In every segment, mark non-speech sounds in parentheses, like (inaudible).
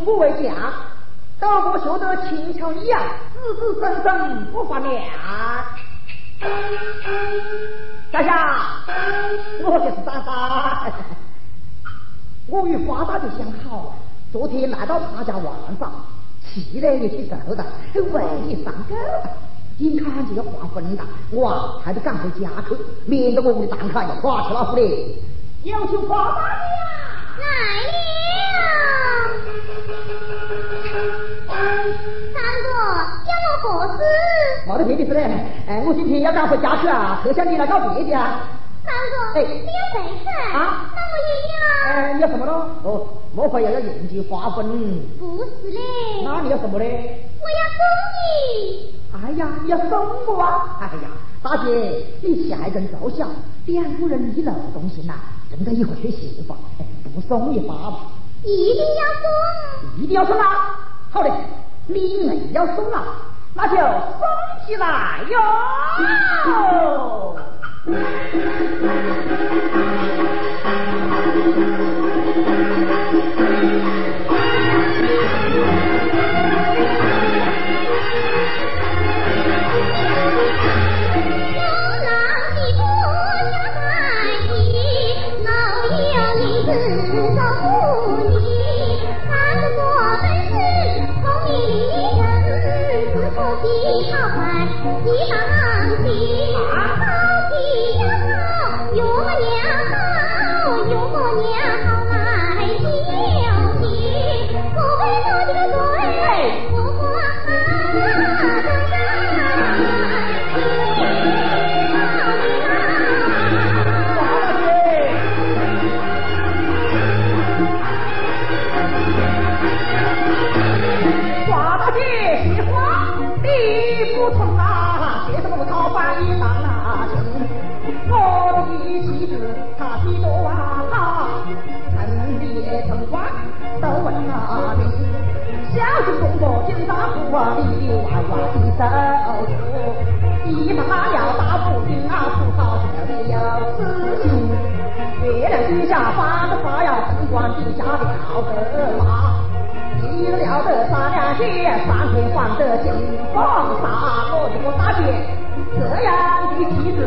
当从不为驾。道不学得轻巧一样，子子生生不发面。大侠，我就是张三。我与花大姐相好，昨天来到他家玩耍，气呢也去走的，胃也上够了。眼看就要黄昏了，我啊还得赶回家去，免得我们的蛋卡要花去了嘞。有请花大姐何事？没得别的事嘞，哎，我今天要赶回家去啊，特想你来告别的啊。三哥，哎你要回去啊那我也要。哎，你要什么咯？哦，莫非要要应急花粉？不是嘞，那你要什么嘞？我要送你。哎呀，你要送我啊！哎呀，大姐，你下一根奏效，两个人一路同行呐，真的以后缺媳妇，哎不送也罢吧。一定要送。一定要送啊！好嘞，你硬要送啊，那就送起来哟！(laughs) 检查部啊，里里外外的手术，地上拉尿大不平啊，葡萄酒里有死刑。月亮底下发着发呀，灯光底下吊个马。一个了得三两血，三天还得金黄沙。我的个大姐，这样的妻子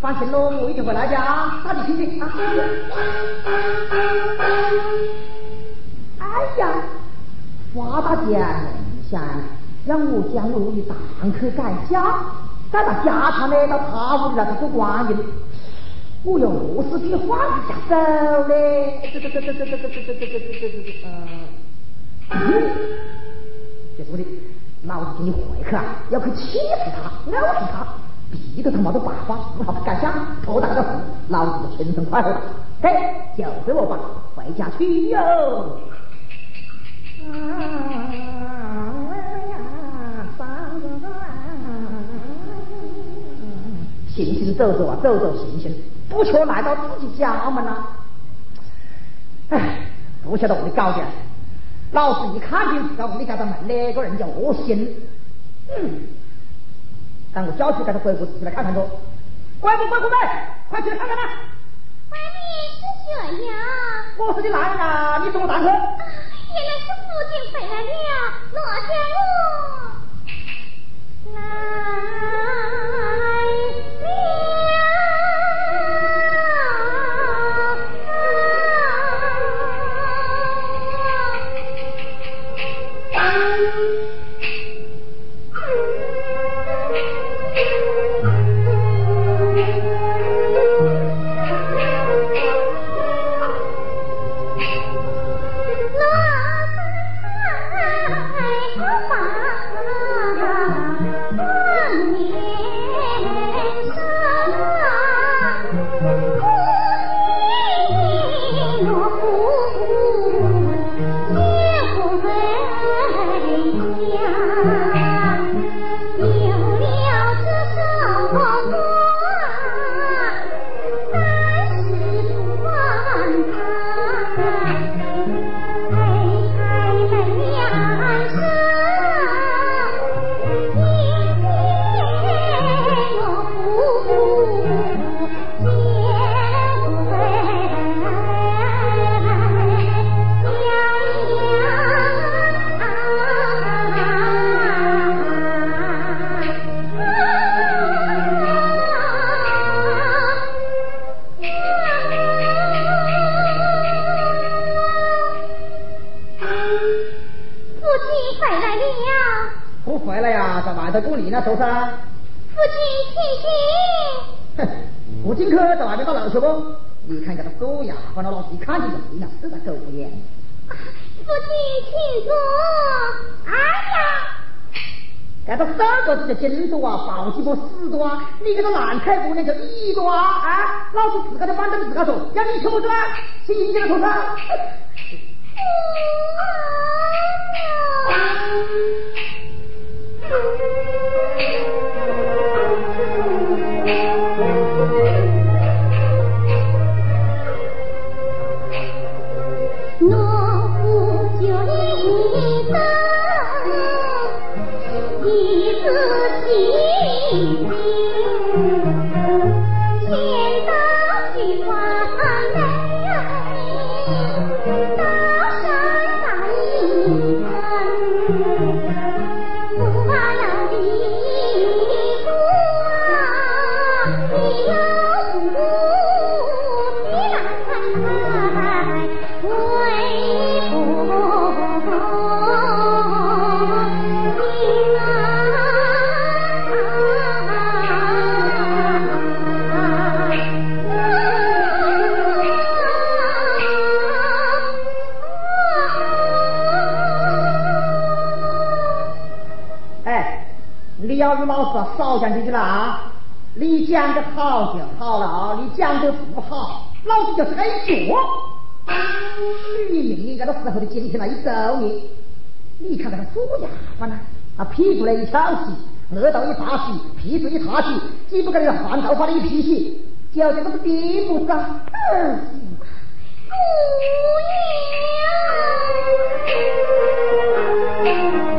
放心喽，我一定会来的啊，打你听听啊。哎呀，花大钱想让我将我的堂客改嫁，再把家产呢，到他屋里来做官人。我又是比花子家走嘞，这这这这这这这这这这这这这这呃，就是我的，老子给你回去啊，要去气死他，咬死他，逼得他没得办法，只好干下，拖大个户，老子就轻松快活。嘿，就这么办，回家去哟。行行走走啊，走走行行。不却来到自己家门了，哎，不晓得我的搞的，老子一看见自家屋里这个门，哪个人就恶心。嗯，但我叫去给他鬼谷子来看看去，鬼谷鬼谷子，快去看看吧！外面是谁呀？我是你男人啊，你送我上去。原来是父亲回来了，罗家我来。你看这个狗牙关那老子，一看就是了，是个狗眼。啊。不你请坐，哎呀！这个三个字的金多啊，宝鸡不四多啊，你这个烂菜姑娘就一多啊！啊，老子自个的板凳自个坐，要你求着啊，请你这个头上。Thank. (laughs) 你要是老师少讲几句了啊！你讲的好就好了啊，你讲的不好，老子就是挨脚。你命令这个时候的今天来一揍你，你看那个猪牙鬟呢，啊屁股来一翘起，额头一发起，屁股一塌起，岂不跟那个换头发的一脾气，就这个是地步子啊！姑到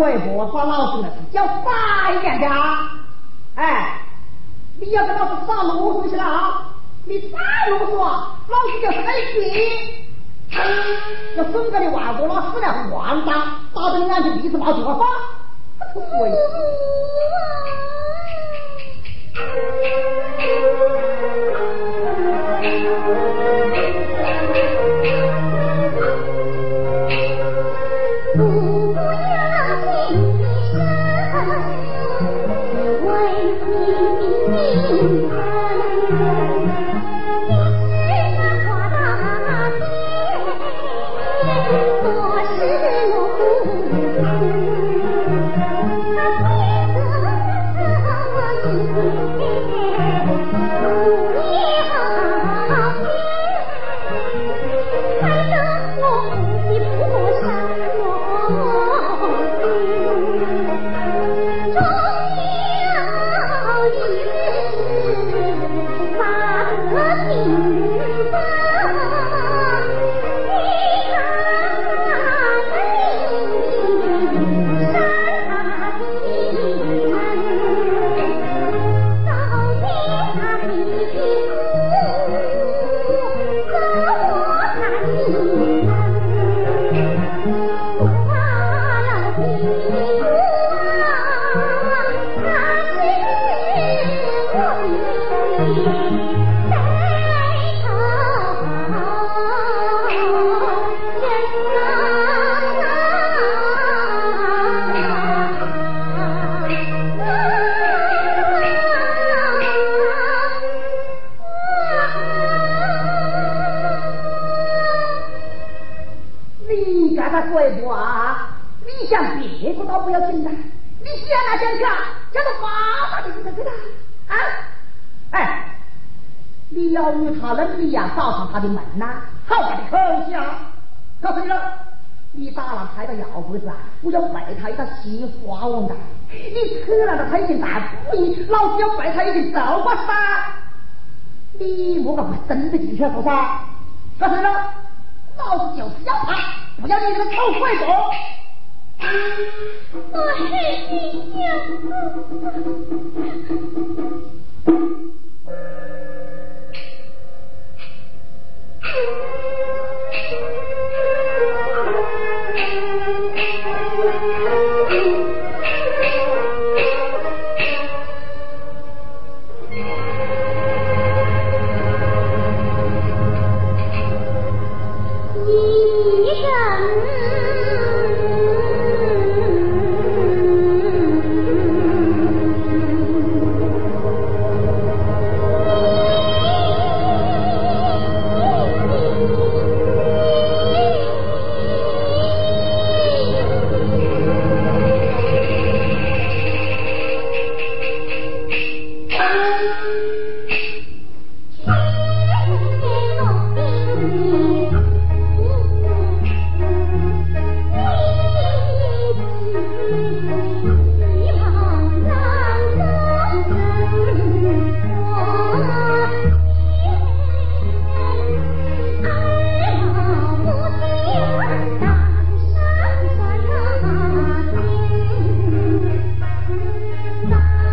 对不耍老子们要大一点的啊。哎你要跟老子耍啰嗦去了啊。你再啰嗦老子就是挨训要送给你外婆老师了还打打的你眼睛鼻子冒出个他的门呐，好大的口气啊！告诉你了，你打了他踩他腰骨子啊，我要废他一个西瓜王蛋。你扯那他一迁大布衣，老子要废他一个扫把沙。你莫敢真的进去说啥？告诉你了，老子就是要他，不要你这个臭坏种。我是你娘子。Bye.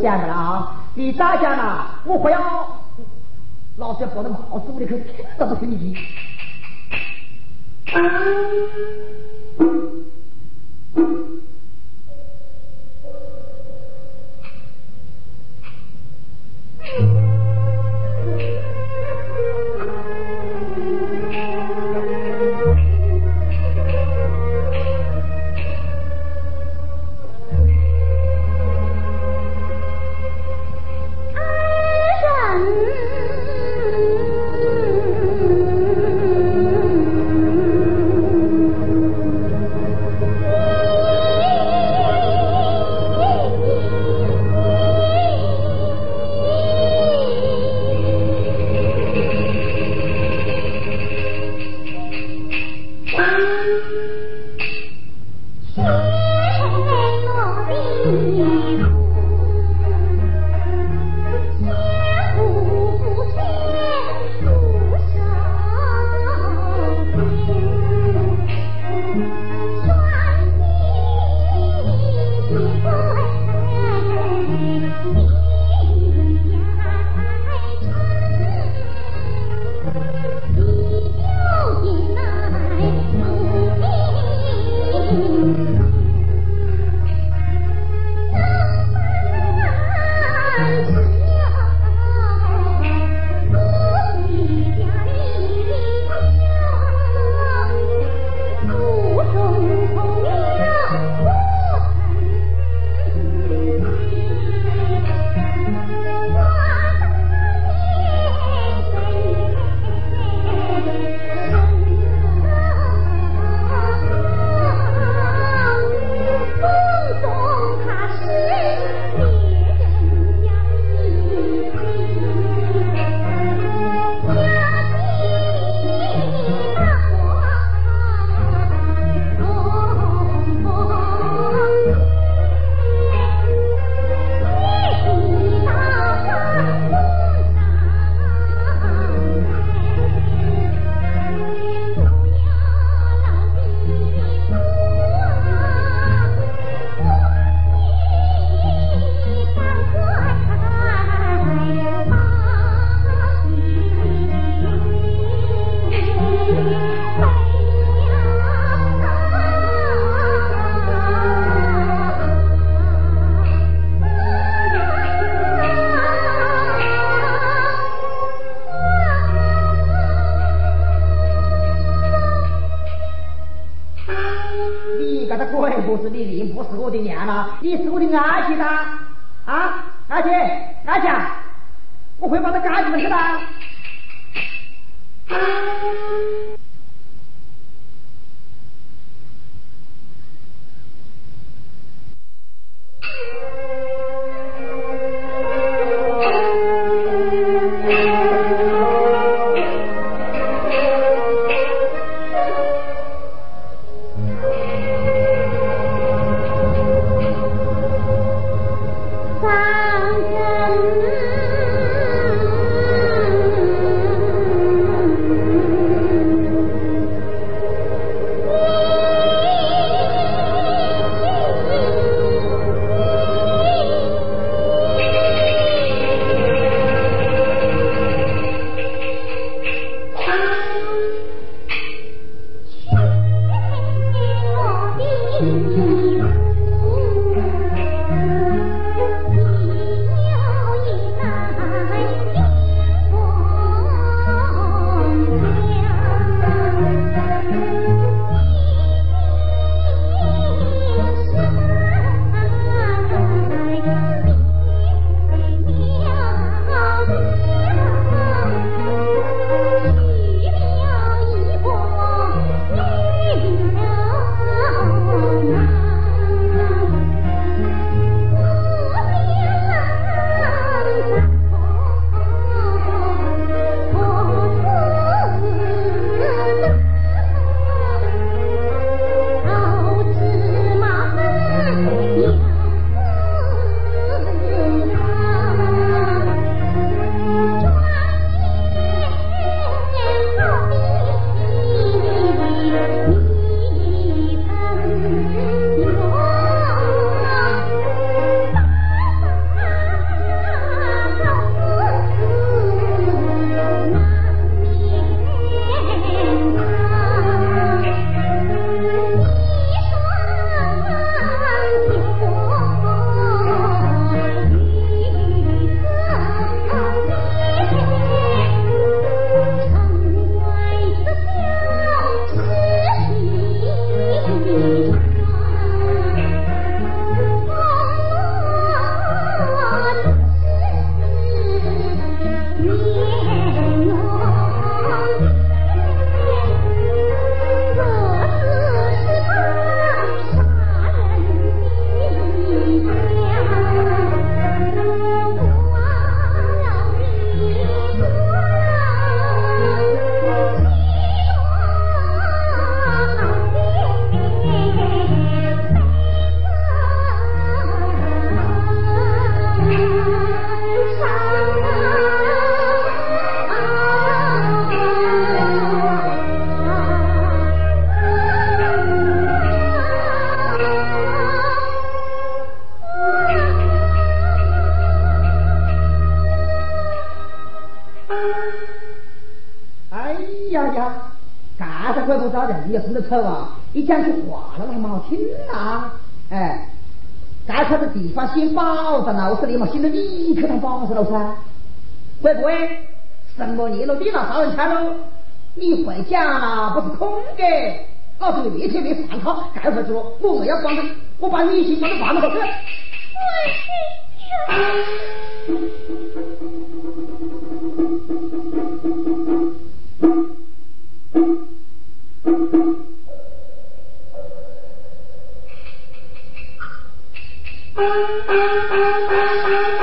这样的了啊！你再讲了，我不要老子要抱到帽子，我的去听都不听你的。你要生得丑啊！一讲起话来那还蛮好听呐，哎，该块的地方写保障老师的嘛，写到你去当保障了噻。会不会？什么年了，你拿杀人枪喽？你会讲啦，不是空的。老子越天越烦他，该回去了，我要关的，我把你先关到饭了，好去。Thank you.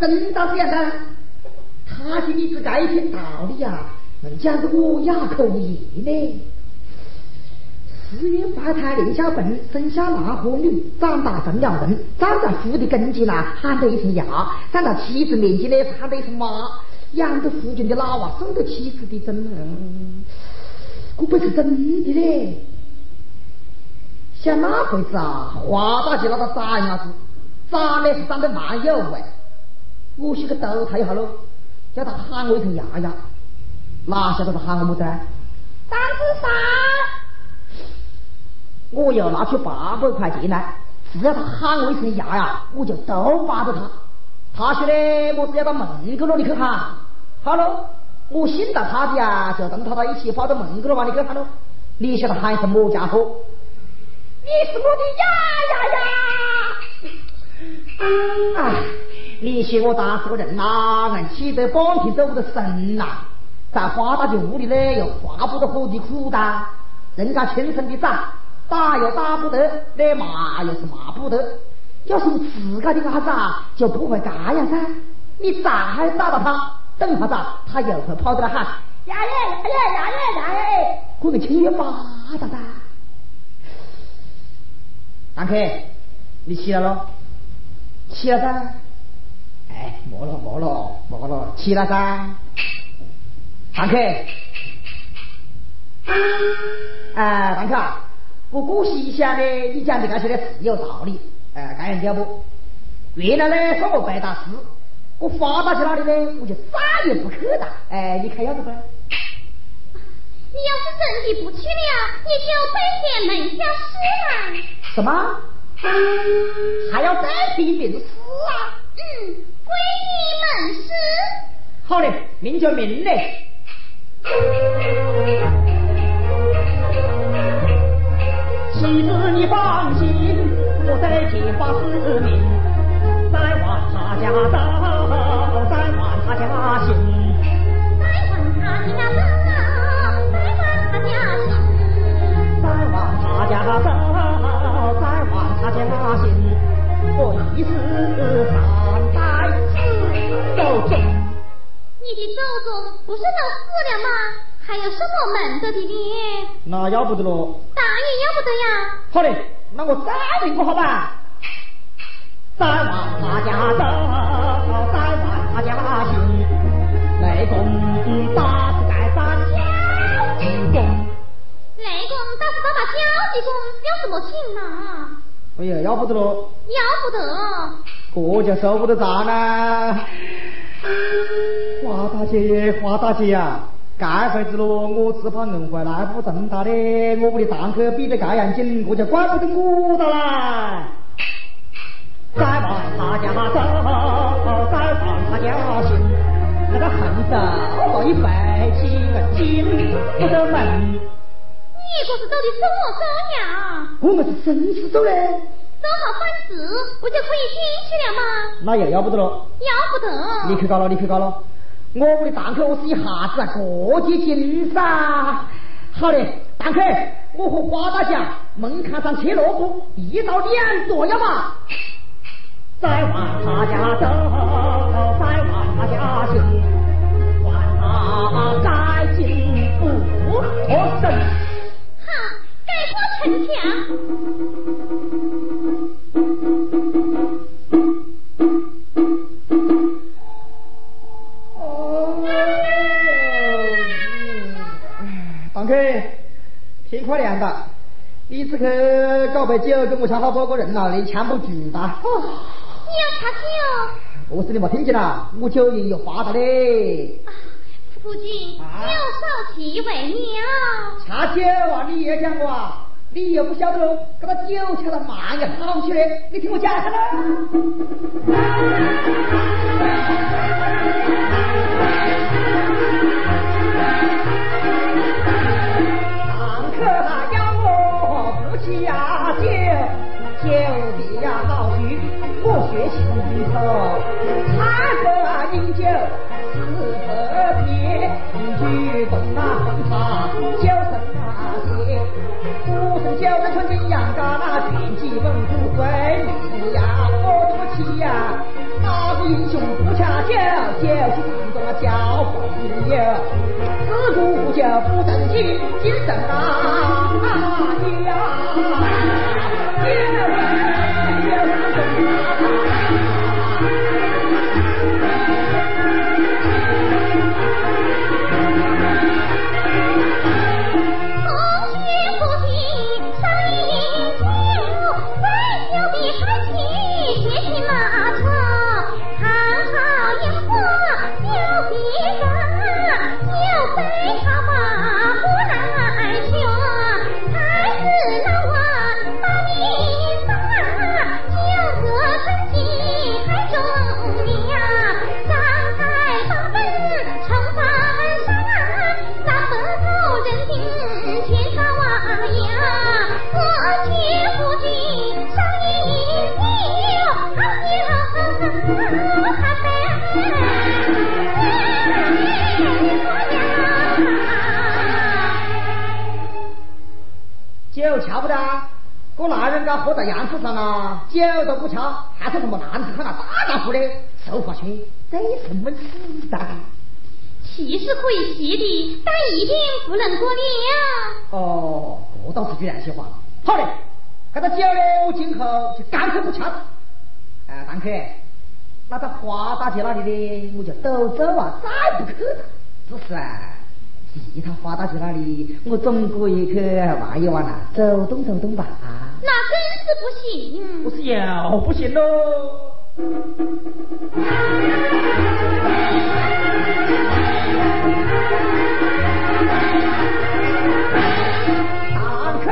真到这样的，他心里只该一片道理呀，人家是我哑口无言呢。十月怀胎立下坟，生下男和女，长大成了人，站在父的跟前呐，喊得一声呀；站在妻子面前呢，喊得一声妈。养着夫君的老娃，送得妻子的真嗯，我不是真的嘞。想那回子啊，花大姐那个傻伢子，长得是长得蛮有味。我先去逗他一下喽，叫他喊我一声丫丫，哪晓得他喊我么子？张子山，我又拿出八百块钱来，只要他喊我一声丫呀，我就都巴着他。他说的我只要到门口那里去喊，好喽，我信了他的呀，就跟他到一起跑到门口那里去喊喽。你晓得喊什么家伙？你是我的呀呀呀！啊。你嫌我打死个人呐，硬气得半天走不得神呐，在花大姐屋里呢，又花不得火的苦的，人家亲生的崽，打又打不得，那骂又是骂不得，要是你自个的伢子啊，就不会这样噻。你再打到他，等下子他又会跑过来喊呀呀呀呀呀呀呀！可能轻越巴达的。大客，你起来了？起来噻。哎，没了没了没了，起来噻，堂客。哎，堂客，不过细想呢，你讲的那些呢是有道理。哎，这样子不？原来呢说我白大师，我发达去哪里呢，我就再也不去了。哎，你看要不不？你要是真的不去了，你就背天门下诗了。什么？还要再提一遍诗啊？嗯。归你门师，好嘞，明就明嘞。妻子你放心，我在天发誓命，再往他家走，再往他家行，家走，再往他家行，我一世三代。周总，你的周总不是都死了吗？还有什么门得的呢？那要不得喽。当然要不得呀。好嘞，那我再问个好吧？再往他家走，再往他家行，雷公打雷公打死打把焦济公有什么情呐？哎呀，要不得喽。要不得。这就收不得账了，华大姐，华大姐呀，这回子咯，我只怕硬坏来不正大的，我屋里堂客比得这样紧，我就怪不得我的啦。再往他家走，再往他家行，那个横走我一背起个紧不得门。你可是走的什么走呀？我们是生死走嘞。走好饭子，不就可以进去了吗？那又要不得了。要不得。你去搞了，你去搞了。我屋的堂客，我是一下子啊过节进噻。好嘞，堂客，我和花大侠门槛上切萝卜，一刀两剁要嘛。再往他家走，再往他家行，管他该进不脱身。好，改过城墙。放客，天快亮了，你只去搞杯酒，跟我抢好多个人了，你抢不住的。哦，你要吃酒？我是你没听见啦，我酒瘾有发的嘞。夫君，酒少气为妙。恰酒啊，你也讲过啊，你又不晓得喽，这个酒吃得慢也好些嘞，你听我讲 (laughs) 下来。上课要我不起呀酒，酒比呀好酒，我学心头。唱歌饮酒是特别，举动啊风茶酒声那些，古圣九人穿金阳嘎那卷起文武归命呀，我多气呀，哪个英雄不恰酒？酒气当中啊交朋友。自古酒不正经，精神啊呀，人家活在阳台上啊，酒都不瞧，还是什么男子汉啊大丈夫的，俗话去，这什么事的？气是可以吸的，但一定不能过量。哦，这倒是句良心话。好嘞，这个酒呢，我今后就干脆不吃了。哎，堂客，那个花大姐那里呢，我就都走啊，再不去了。只是啊，其他花大姐那里，我总可以去玩一玩啦，走动走动吧。那真是不行。不是又不行喽。上课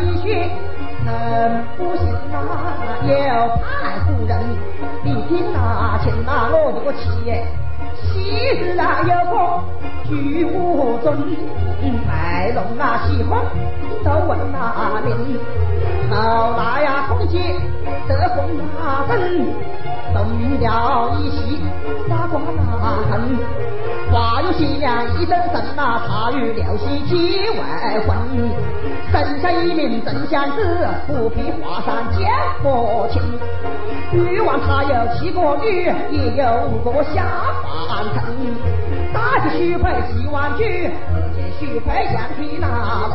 一学能不行啊？有派夫人，你听啊，请啊，我这个气耶，昔日啊有个居无中，白龙啊喜欢都问啊名，后来呀空姐得红啊灯，动了一席傻瓜那恨。花有喜娘一整身呐，茶余聊喜几外婚。生下一名真相子，不必华山见佛亲。女王她有七个女，也有五个下凡尘。大姐许配几万句，二姐许配羊皮那龙，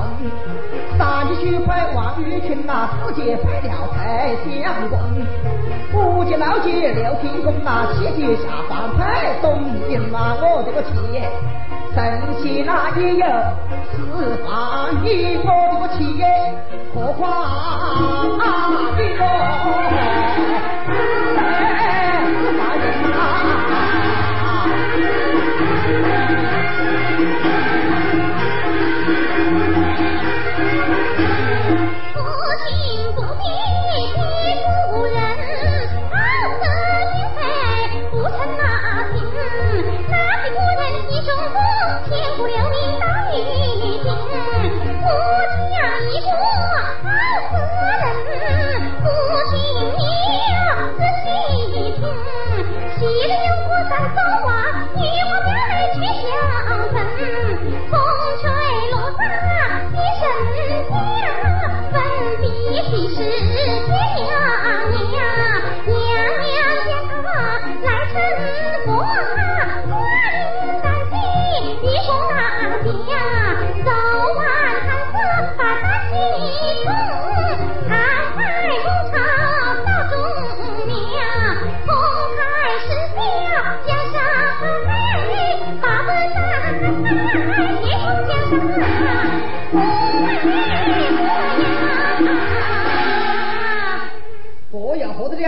三姐许配王玉群呐，四姐配了蔡相公。五姐六姐六天宫呐，七姐下凡配东营啊，我这个气，神仙那也有四方一我这个气，何况你哟，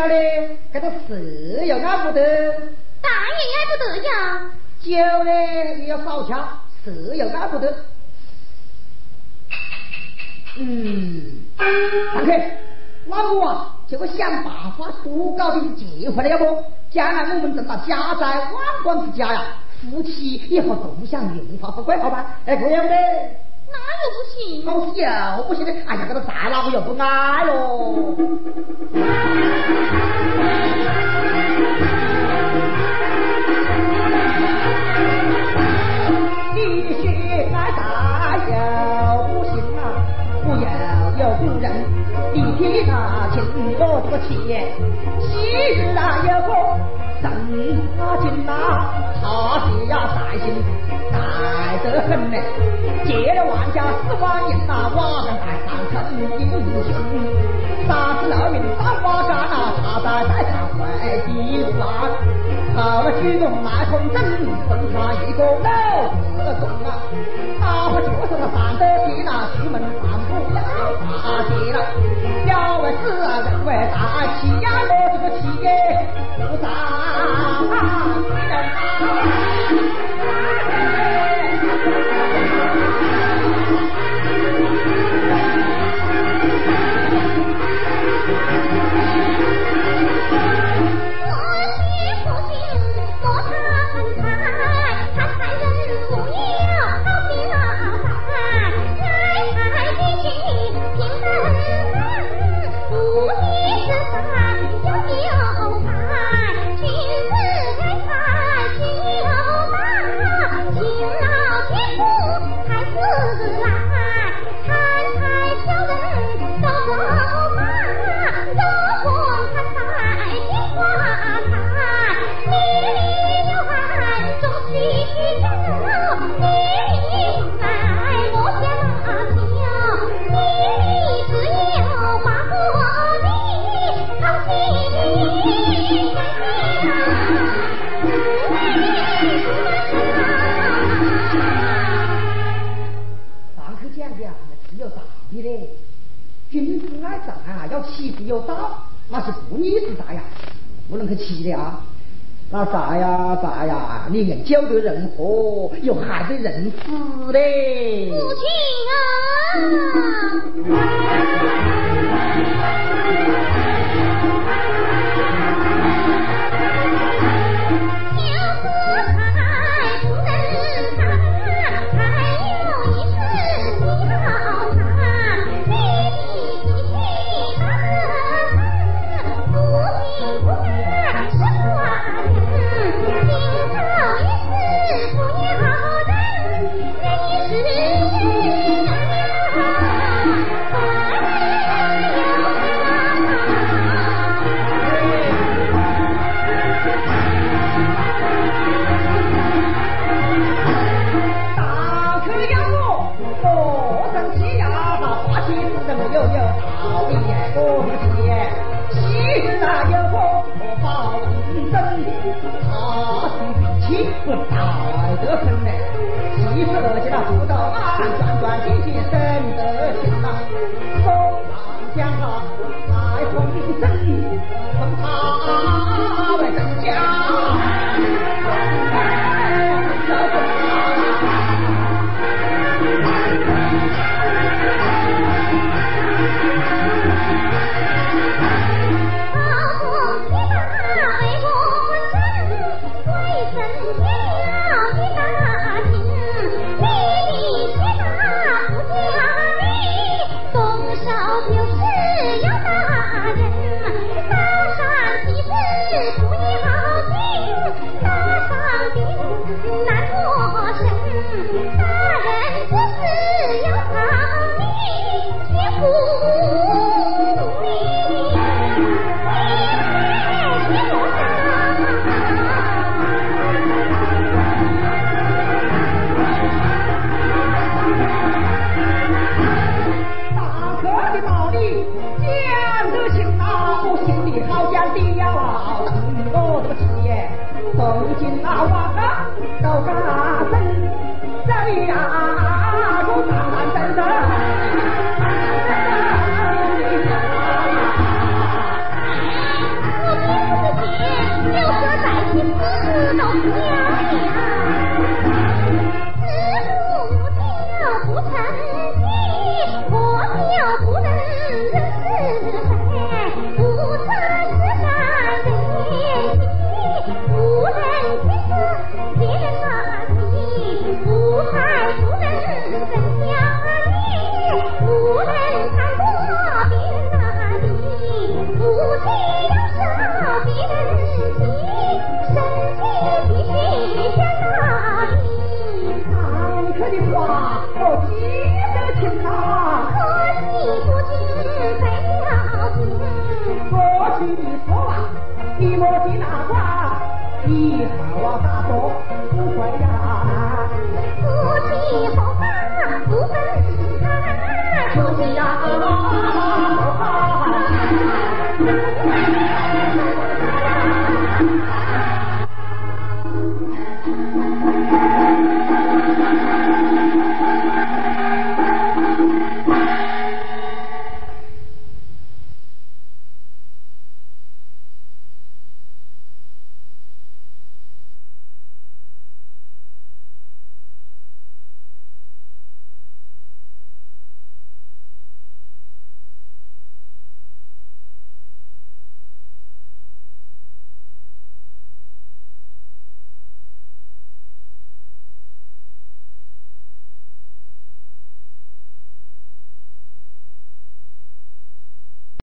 了嘞，这个蛇又挨不得，当然挨不得呀。酒呢也要少喝，蛇又挨不得。嗯，上去，老母啊，就给想办法多搞点结婚了，要不将来我们挣到家财万贯之家呀，夫妻以后共享荣华富贵，好吧？哎，可以不对？那又不行。老是又不行的，哎呀，这个再哪个又不爱喽？必须爱大又不行啊，不要有古人立替他请我这个钱，昔日啊有个神啊金啊，他是呀在心在得很呢，借了万家四万银啊，瓦上台上成英雄，三十六名三花山啊，插在在上为地乱，到了举动卖空整，分他一个老四中啊，哪怕就是那三德地那出门散步要大街了，了为子人为大，气呀我这个气耶不在有道，那是不义之财呀，不能去欺的啊。那咋呀咋呀，你能教得人活，又害得人死嘞。父亲啊！不大得很呢。其实而且那不到俺转转进进生得心呐，手上将他来风筝，问他为真假。